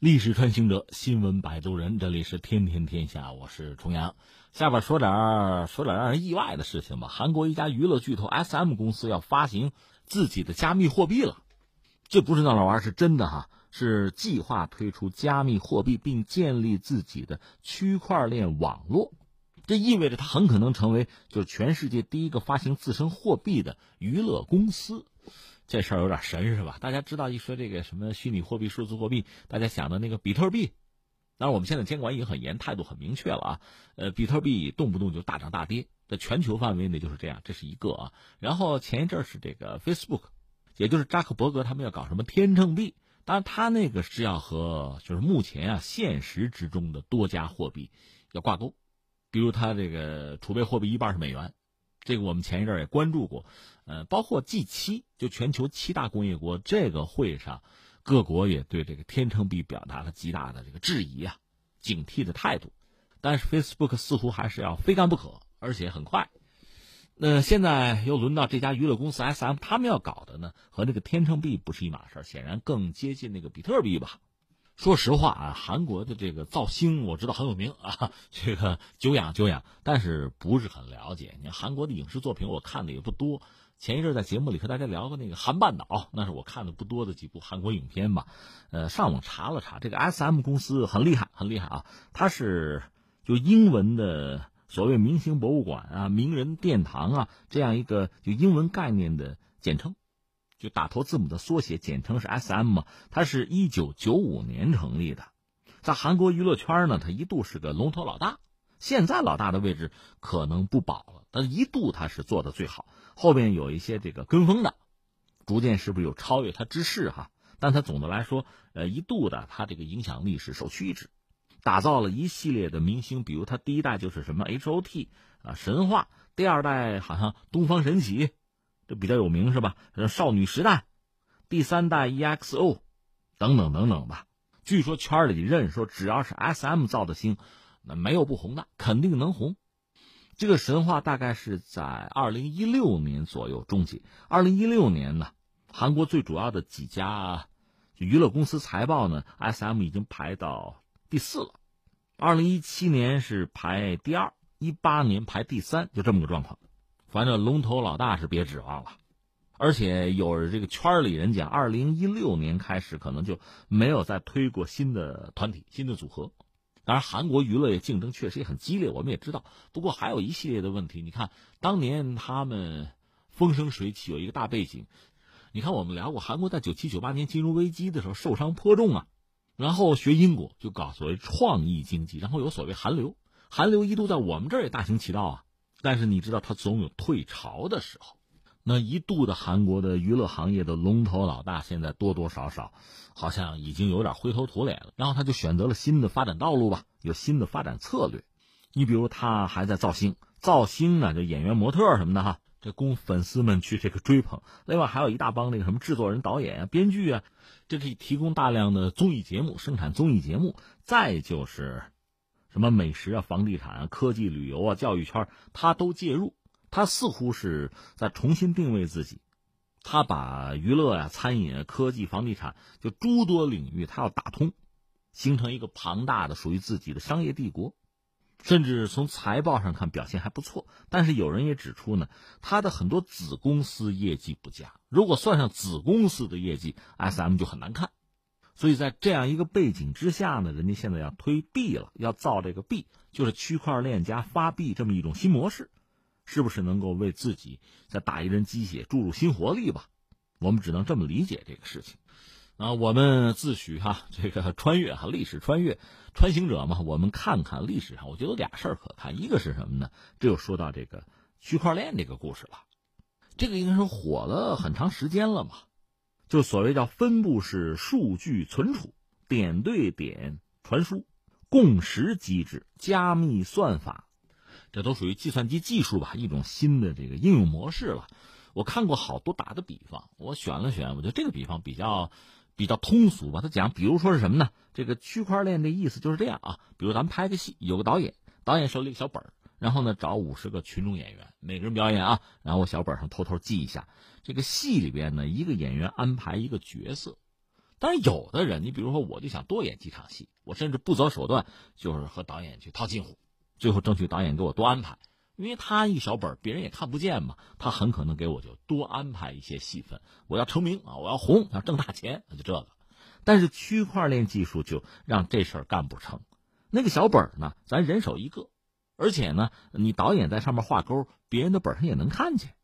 历史穿行者，新闻摆渡人，这里是天天天下，我是重阳。下边说点说点让人意外的事情吧。韩国一家娱乐巨头 S M 公司要发行自己的加密货币了，这不是闹着玩，是真的哈，是计划推出加密货币并建立自己的区块链网络。这意味着它很可能成为就是全世界第一个发行自身货币的娱乐公司。这事儿有点神是吧？大家知道一说这个什么虚拟货币、数字货币，大家想的那个比特币。当然，我们现在监管已经很严，态度很明确了啊。呃，比特币动不动就大涨大跌，在全球范围内就是这样，这是一个啊。然后前一阵是这个 Facebook，也就是扎克伯格他们要搞什么天秤币，当然他那个是要和就是目前啊现实之中的多家货币要挂钩，比如他这个储备货币一半是美元。这个我们前一阵也关注过，呃，包括 G 七，就全球七大工业国这个会上，各国也对这个天秤币表达了极大的这个质疑啊、警惕的态度。但是 Facebook 似乎还是要非干不可，而且很快。那现在又轮到这家娱乐公司 SM，他们要搞的呢，和那个天秤币不是一码事显然更接近那个比特币吧。说实话啊，韩国的这个造星我知道很有名啊，这个久仰久仰，但是不是很了解。你看韩国的影视作品我看的也不多。前一阵在节目里和大家聊过那个《韩半岛》，那是我看的不多的几部韩国影片吧。呃，上网查了查，这个 S M 公司很厉害，很厉害啊！它是就英文的所谓明星博物馆啊、名人殿堂啊这样一个就英文概念的简称。就打头字母的缩写，简称是 S M 嘛。它是一九九五年成立的，在韩国娱乐圈呢，它一度是个龙头老大。现在老大的位置可能不保了，但一度它是做的最好。后边有一些这个跟风的，逐渐是不是有超越它之势哈？但它总的来说，呃，一度的它这个影响力是首屈一指，打造了一系列的明星，比如它第一代就是什么 H O T 啊神话，第二代好像东方神起。这比较有名是吧？少女时代，第三代 EXO，等等等等吧。据说圈里认说，只要是 SM 造的星，那没有不红的，肯定能红。这个神话大概是在二零一六年左右终结。二零一六年呢，韩国最主要的几家娱乐公司财报呢，SM 已经排到第四了。二零一七年是排第二，一八年排第三，就这么个状况。反正龙头老大是别指望了，而且有这个圈里人讲，二零一六年开始可能就没有再推过新的团体、新的组合。当然，韩国娱乐业竞争确实也很激烈，我们也知道。不过还有一系列的问题，你看当年他们风生水起，有一个大背景。你看我们聊过，韩国在九七九八年金融危机的时候受伤颇重啊，然后学英国就搞所谓创意经济，然后有所谓韩流，韩流一度在我们这儿也大行其道啊。但是你知道，它总有退潮的时候。那一度的韩国的娱乐行业的龙头老大，现在多多少少好像已经有点灰头土脸了。然后他就选择了新的发展道路吧，有新的发展策略。你比如他还在造星，造星呢，就演员、模特什么的哈，这供粉丝们去这个追捧。另外还有一大帮那个什么制作人、导演啊、编剧啊，这可以提供大量的综艺节目，生产综艺节目。再就是。什么美食啊、房地产啊、科技旅游啊、教育圈，他都介入。他似乎是在重新定位自己，他把娱乐啊、餐饮、啊科技、房地产就诸多领域，他要打通，形成一个庞大的属于自己的商业帝国。甚至从财报上看表现还不错，但是有人也指出呢，他的很多子公司业绩不佳。如果算上子公司的业绩，S M 就很难看。所以在这样一个背景之下呢，人家现在要推币了，要造这个币，就是区块链加发币这么一种新模式，是不是能够为自己再打一针鸡血，注入新活力吧？我们只能这么理解这个事情。啊，我们自诩哈这个穿越哈历史穿越穿行者嘛，我们看看历史上，我觉得有俩事儿可看，一个是什么呢？这就说到这个区块链这个故事了，这个应该说火了很长时间了嘛。就所谓叫分布式数据存储、点对点传输、共识机制、加密算法，这都属于计算机技术吧？一种新的这个应用模式了。我看过好多打的比方，我选了选，我觉得这个比方比较比较通俗吧。他讲，比如说是什么呢？这个区块链的意思就是这样啊。比如咱们拍个戏，有个导演，导演手里一个小本儿。然后呢，找五十个群众演员，每个人表演啊。然后我小本上偷偷记一下，这个戏里边呢，一个演员安排一个角色，但是有的人，你比如说，我就想多演几场戏，我甚至不择手段，就是和导演去套近乎，最后争取导演给我多安排，因为他一小本，别人也看不见嘛，他很可能给我就多安排一些戏份。我要成名啊，我要红，要挣大钱，那就这个。但是区块链技术就让这事儿干不成。那个小本呢，咱人手一个，而且呢，你导演在上面画勾，别人的本上也能看见，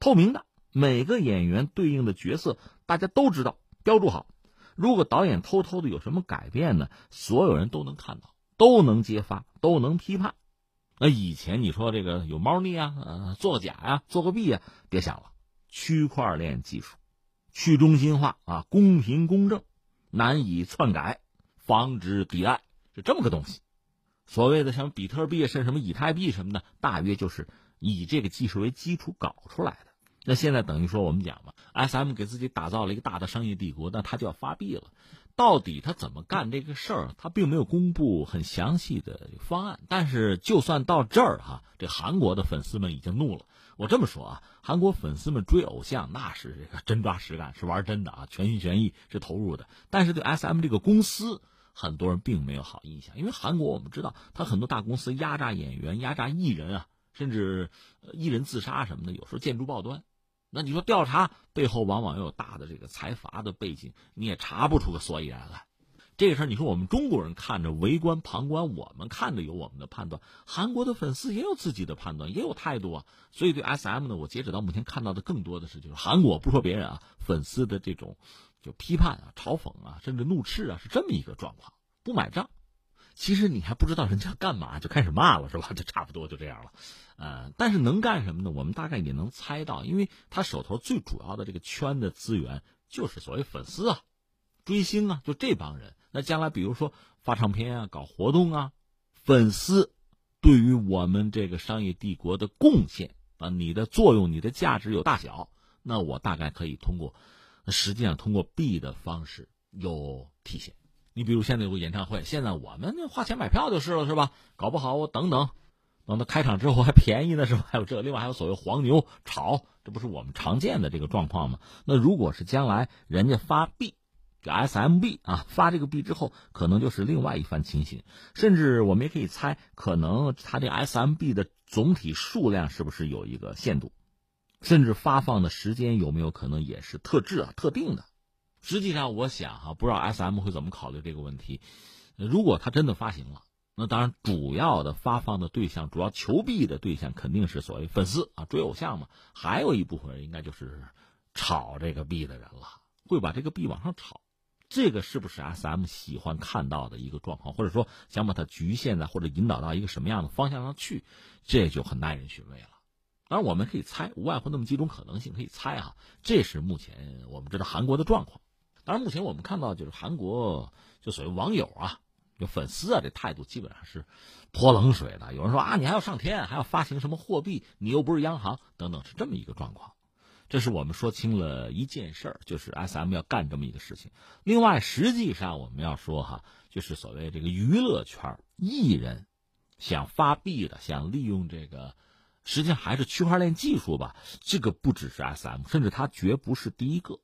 透明的，每个演员对应的角色大家都知道，标注好。如果导演偷偷的有什么改变呢？所有人都能看到，都能揭发，都能批判。那以前你说这个有猫腻啊，呃，作假呀，做个弊呀，别想了。区块链技术，去中心化啊，公平公正，难以篡改，防止抵赖，是这么个东西。所谓的像比特币是什么以太币什么的，大约就是以这个技术为基础搞出来的。那现在等于说我们讲嘛，S M 给自己打造了一个大的商业帝国，那他就要发币了。到底他怎么干这个事儿？他并没有公布很详细的方案。但是就算到这儿哈，这韩国的粉丝们已经怒了。我这么说啊，韩国粉丝们追偶像那是这个真抓实干，是玩真的啊，全心全意是投入的。但是对 S M 这个公司，很多人并没有好印象，因为韩国我们知道，他很多大公司压榨演员、压榨艺人啊，甚至艺人自杀什么的，有时候见诸报端。那你说调查背后往往又有大的这个财阀的背景，你也查不出个所以然来。这个事儿，你说我们中国人看着围观旁观，我们看着有我们的判断，韩国的粉丝也有自己的判断，也有态度啊。所以对 S M 呢，我截止到目前看到的更多的是就是韩国不说别人啊，粉丝的这种就批判啊、嘲讽啊，甚至怒斥啊，是这么一个状况，不买账。其实你还不知道人家干嘛，就开始骂了，是吧？就差不多就这样了，呃，但是能干什么呢？我们大概也能猜到，因为他手头最主要的这个圈的资源就是所谓粉丝啊、追星啊，就这帮人。那将来比如说发唱片啊、搞活动啊，粉丝对于我们这个商业帝国的贡献啊，你的作用、你的价值有大小，那我大概可以通过，实际上通过币的方式有体现。你比如现在有个演唱会，现在我们花钱买票就是了，是吧？搞不好我等等，等到开场之后还便宜呢，是吧？还有这，另外还有所谓黄牛炒，这不是我们常见的这个状况吗？那如果是将来人家发币，这 SMB 啊，发这个币之后，可能就是另外一番情形。甚至我们也可以猜，可能它这 SMB 的总体数量是不是有一个限度？甚至发放的时间有没有可能也是特制啊、特定的？实际上，我想哈，不知道 S M 会怎么考虑这个问题。如果他真的发行了，那当然主要的发放的对象，主要求币的对象肯定是所谓粉丝啊，追偶像嘛。还有一部分人应该就是炒这个币的人了，会把这个币往上炒。这个是不是 S M 喜欢看到的一个状况，或者说想把它局限在或者引导到一个什么样的方向上去，这就很耐人寻味了。当然，我们可以猜，无外乎那么几种可能性可以猜啊。这是目前我们知道韩国的状况。当然，目前我们看到就是韩国就所谓网友啊，就粉丝啊，这态度基本上是泼冷水的。有人说啊，你还要上天，还要发行什么货币？你又不是央行，等等，是这么一个状况。这是我们说清了一件事儿，就是 S M 要干这么一个事情。另外，实际上我们要说哈，就是所谓这个娱乐圈艺人想发币的，想利用这个，实际上还是区块链技术吧。这个不只是 S M，甚至它绝不是第一个。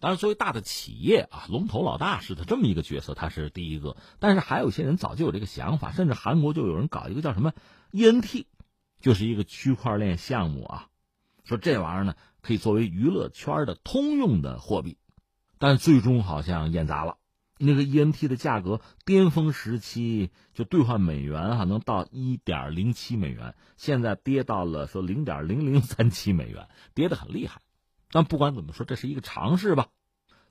当然，作为大的企业啊，龙头老大似的这么一个角色，它是第一个。但是还有一些人早就有这个想法，甚至韩国就有人搞一个叫什么 ENT，就是一个区块链项目啊，说这玩意儿呢可以作为娱乐圈的通用的货币，但最终好像演砸了。那个 ENT 的价格巅峰时期就兑换美元哈能到一点零七美元，现在跌到了说零点零零三七美元，跌得很厉害。但不管怎么说，这是一个尝试吧。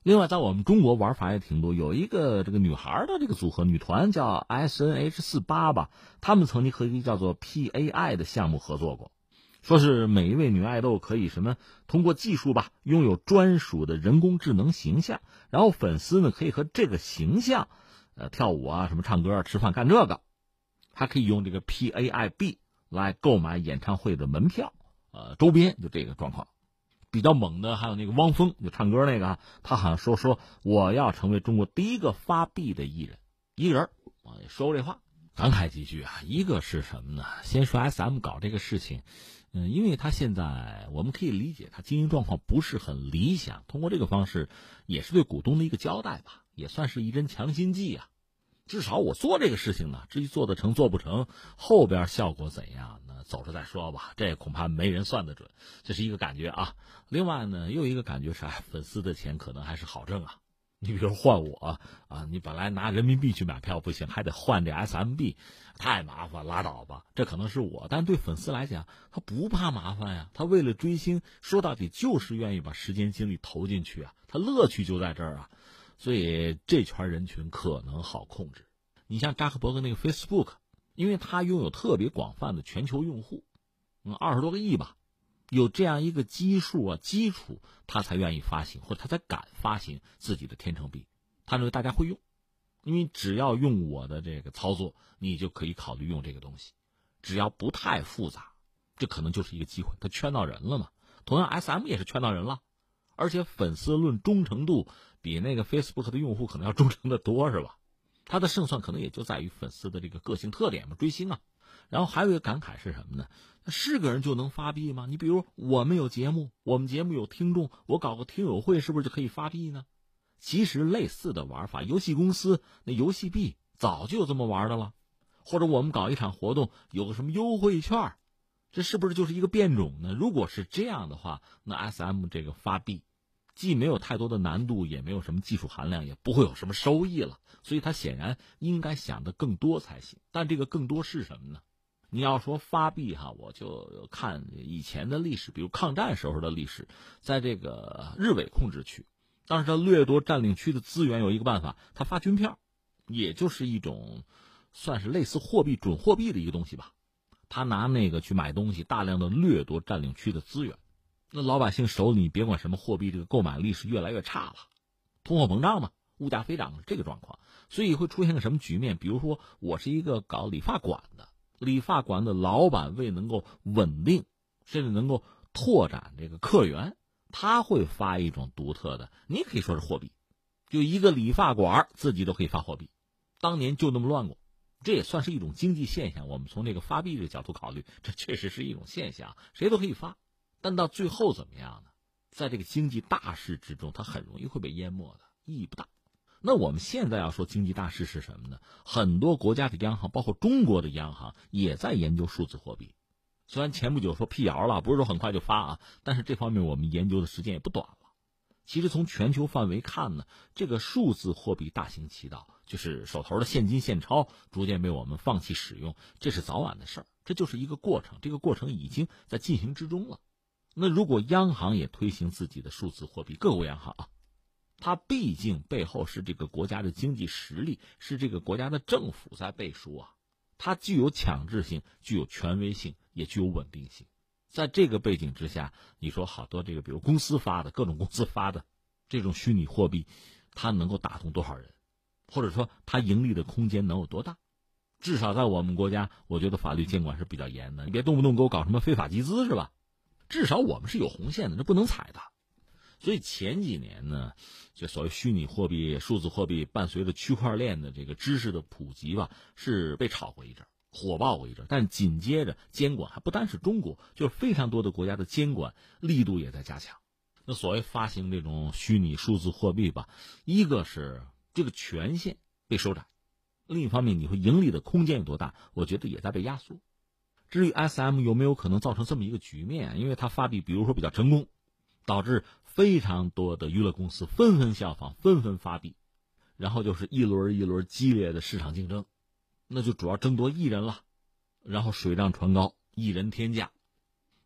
另外，在我们中国玩法也挺多，有一个这个女孩的这个组合女团叫 S N H 四八吧，他们曾经和一个叫做 P A I 的项目合作过，说是每一位女爱豆可以什么通过技术吧，拥有专属的人工智能形象，然后粉丝呢可以和这个形象，呃跳舞啊，什么唱歌、吃饭干这个，还可以用这个 P A I B 来购买演唱会的门票，呃周边就这个状况。比较猛的还有那个汪峰，就唱歌那个，他好像说说我要成为中国第一个发币的艺人，一个人啊，也说过这话。感慨几句啊。一个是什么呢？先说 S M 搞这个事情，嗯，因为他现在我们可以理解，他经营状况不是很理想，通过这个方式也是对股东的一个交代吧，也算是一针强心剂啊。至少我做这个事情呢，至于做得成做不成，后边效果怎样，那走着再说吧。这恐怕没人算得准，这是一个感觉啊。另外呢，又一个感觉是，哎，粉丝的钱可能还是好挣啊。你比如换我啊，你本来拿人民币去买票不行，还得换这 SMB，太麻烦，拉倒吧。这可能是我，但对粉丝来讲，他不怕麻烦呀。他为了追星，说到底就是愿意把时间精力投进去啊，他乐趣就在这儿啊。所以这圈人群可能好控制。你像扎克伯格那个 Facebook，因为他拥有特别广泛的全球用户，嗯，二十多个亿吧。有这样一个基数啊，基础，他才愿意发行，或者他才敢发行自己的天成币。他认为大家会用，因为只要用我的这个操作，你就可以考虑用这个东西。只要不太复杂，这可能就是一个机会。他圈到人了嘛？同样，SM 也是圈到人了，而且粉丝论忠诚度比那个 Facebook 的用户可能要忠诚的多，是吧？他的胜算可能也就在于粉丝的这个个性特点嘛，追星啊。然后还有一个感慨是什么呢？是个人就能发币吗？你比如我们有节目，我们节目有听众，我搞个听友会，是不是就可以发币呢？其实类似的玩法，游戏公司那游戏币早就有这么玩的了。或者我们搞一场活动，有个什么优惠券，这是不是就是一个变种呢？如果是这样的话，那 S M 这个发币，既没有太多的难度，也没有什么技术含量，也不会有什么收益了。所以他显然应该想的更多才行。但这个更多是什么呢？你要说发币哈，我就看以前的历史，比如抗战时候的历史，在这个日伪控制区，当时他掠夺占领区的资源，有一个办法，他发军票，也就是一种算是类似货币、准货币的一个东西吧。他拿那个去买东西，大量的掠夺占领区的资源，那老百姓手里别管什么货币，这个购买力是越来越差了，通货膨胀嘛，物价飞涨这个状况，所以会出现个什么局面？比如说，我是一个搞理发馆的。理发馆的老板为能够稳定，甚至能够拓展这个客源，他会发一种独特的，你可以说是货币，就一个理发馆自己都可以发货币。当年就那么乱过，这也算是一种经济现象。我们从这个发币这个角度考虑，这确实是一种现象，谁都可以发。但到最后怎么样呢？在这个经济大势之中，它很容易会被淹没的，意义不大。那我们现在要说经济大势是什么呢？很多国家的央行，包括中国的央行，也在研究数字货币。虽然前不久说辟谣了，不是说很快就发啊，但是这方面我们研究的时间也不短了。其实从全球范围看呢，这个数字货币大行其道，就是手头的现金现钞逐渐被我们放弃使用，这是早晚的事儿，这就是一个过程，这个过程已经在进行之中了。那如果央行也推行自己的数字货币，各国央行啊。它毕竟背后是这个国家的经济实力，是这个国家的政府在背书啊，它具有强制性，具有权威性，也具有稳定性。在这个背景之下，你说好多这个，比如公司发的各种公司发的这种虚拟货币，它能够打动多少人，或者说它盈利的空间能有多大？至少在我们国家，我觉得法律监管是比较严的，你别动不动给我搞什么非法集资是吧？至少我们是有红线的，这不能踩的。所以前几年呢，就所谓虚拟货币、数字货币伴随着区块链的这个知识的普及吧，是被炒过一阵，火爆过一阵。但紧接着监管还不单是中国，就是非常多的国家的监管力度也在加强。那所谓发行这种虚拟数字货币吧，一个是这个权限被收窄，另一方面你会盈利的空间有多大？我觉得也在被压缩。至于 SM 有没有可能造成这么一个局面？因为它发币，比如说比较成功。导致非常多的娱乐公司纷纷效仿，纷纷发币，然后就是一轮一轮激烈的市场竞争，那就主要争夺艺人了，然后水涨船高，艺人天价。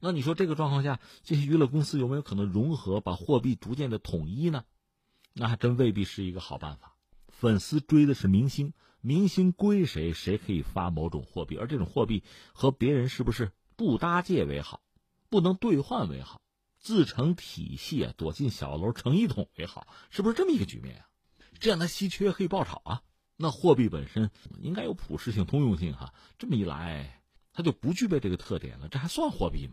那你说这个状况下，这些娱乐公司有没有可能融合，把货币逐渐的统一呢？那还真未必是一个好办法。粉丝追的是明星，明星归谁，谁可以发某种货币，而这种货币和别人是不是不搭界为好，不能兑换为好？自成体系啊，躲进小楼成一统也好，是不是这么一个局面啊？这样它稀缺可以爆炒啊。那货币本身应该有普适性、通用性哈。这么一来，它就不具备这个特点了，这还算货币吗？